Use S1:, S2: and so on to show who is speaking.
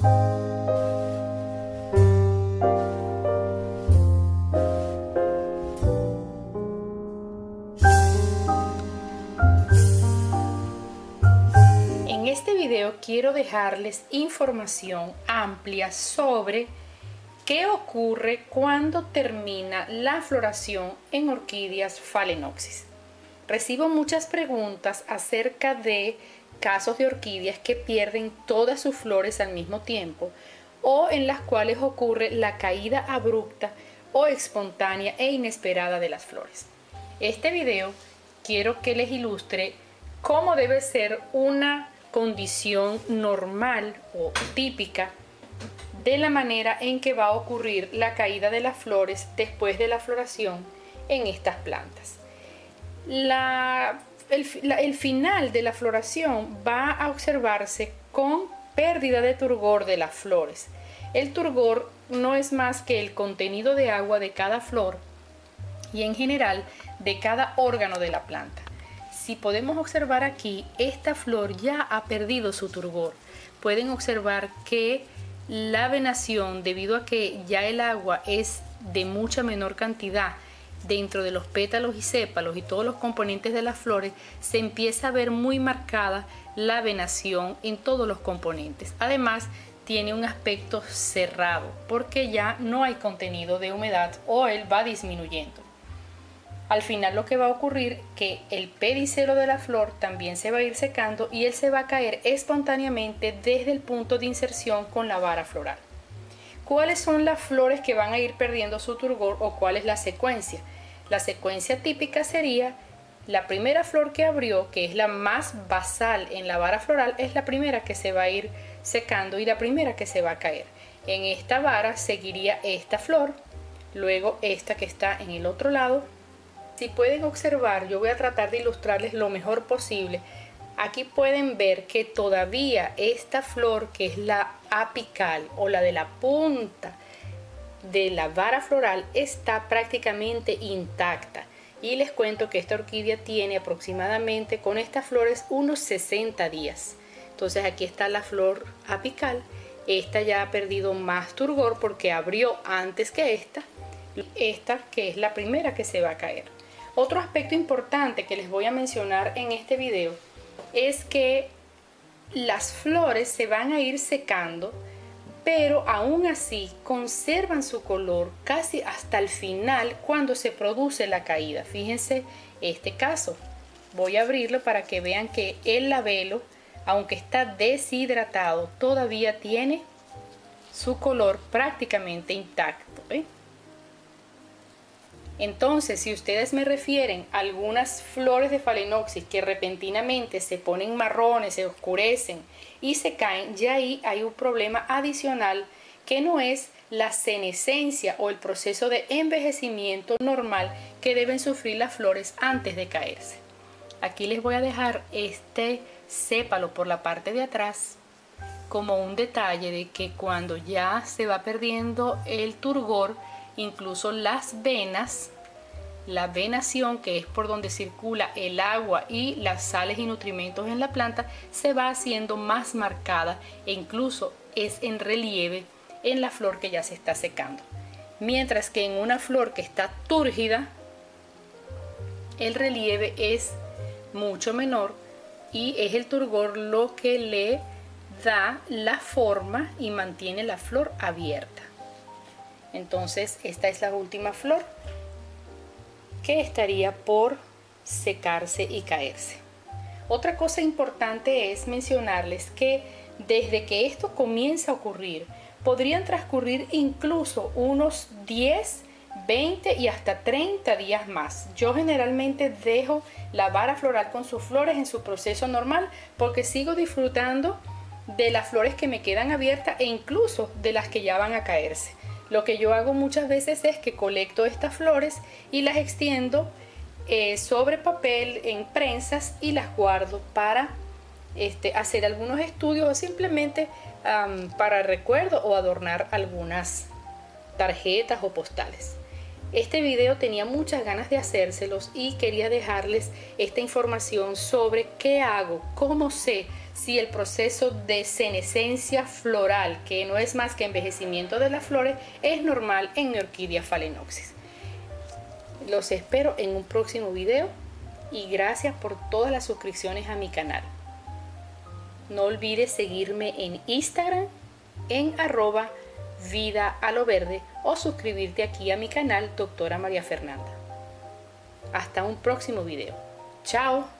S1: En este video quiero dejarles información amplia sobre qué ocurre cuando termina la floración en orquídeas phalaenopsis. Recibo muchas preguntas acerca de casos de orquídeas que pierden todas sus flores al mismo tiempo o en las cuales ocurre la caída abrupta o espontánea e inesperada de las flores. Este video quiero que les ilustre cómo debe ser una condición normal o típica de la manera en que va a ocurrir la caída de las flores después de la floración en estas plantas el, final de la floración va a observarse con pérdida de turgor de las flores. El turgor no es más que el contenido de agua de cada flor y en general de cada órgano de la planta. Si podemos observar aquí, esta flor ya ha perdido su turgor. Pueden observar que la venación, debido a que ya el agua es de mucha menor cantidad, dentro de los pétalos y sépalos y todos los componentes de las flores, se empieza a ver muy marcada la venación en todos los componentes. Además, tiene un aspecto cerrado porque ya no hay contenido de humedad o él va disminuyendo. Al final lo que va a ocurrir que el pedicelo de la flor también se va a ir secando y él se va a caer espontáneamente desde el punto de inserción con la vara floral. ¿Cuáles son las flores que van a ir perdiendo su turgor o cuál es la secuencia? La secuencia típica sería la primera flor que abrió, que es la más basal en la vara floral, es la primera que se va a ir secando y la primera que se va a caer. En esta vara seguiría esta flor, luego esta que está en el otro lado. Si pueden observar, yo voy a tratar de ilustrarles lo mejor posible Aquí pueden ver que todavía esta flor, que es la apical o la de la punta de la vara floral, está prácticamente intacta. Y les cuento que esta orquídea tiene aproximadamente con estas flores unos 60 días. Entonces aquí está la flor apical. Esta ya ha perdido más turgor porque abrió antes que esta. Esta que es la primera que se va a caer. Otro aspecto importante que les voy a mencionar en este video es que las flores se van a ir secando, pero aún así conservan su color casi hasta el final cuando se produce la caída. Fíjense este caso. Voy a abrirlo para que vean que el labelo, aunque está deshidratado, todavía tiene su color prácticamente intacto. Entonces, si ustedes me refieren a algunas flores de Phalaenopsis que repentinamente se ponen marrones, se oscurecen y se caen, ya ahí hay un problema adicional que no es la senescencia o el proceso de envejecimiento normal que deben sufrir las flores antes de caerse. Aquí les voy a dejar este sépalo por la parte de atrás como un detalle de que cuando ya se va perdiendo el turgor, incluso las venas, la venación, que es por donde circula el agua y las sales y nutrimentos en la planta, se va haciendo más marcada e incluso es en relieve en la flor que ya se está secando. Mientras que en una flor que está túrgida, el relieve es mucho menor y es el turgor lo que le da la forma y mantiene la flor abierta. Entonces esta es la última flor que estaría por secarse y caerse. Otra cosa importante es mencionarles que desde que esto comienza a ocurrir, podrían transcurrir incluso unos 10, 20 y hasta 30 días más. Yo generalmente dejo la vara floral con sus flores en su proceso normal porque sigo disfrutando de las flores que me quedan abiertas e incluso de las que ya van a caerse. Lo que yo hago muchas veces es que colecto estas flores y las extiendo eh, sobre papel en prensas y las guardo para este, hacer algunos estudios o simplemente para recuerdo o adornar algunas tarjetas o postales. Este video tenía muchas ganas de hacérselos y quería dejarles esta información sobre qué hago, cómo sé si el proceso de senescencia floral, que no es más que envejecimiento de las flores, es normal en mi orquídea phalaenopsis. Los espero en un próximo video y gracias por todas las suscripciones a mi canal. No olvides seguirme en Instagram en arroba vida a lo verde o suscribirte aquí a mi canal doctora María Fernanda. Hasta un próximo video. Chao.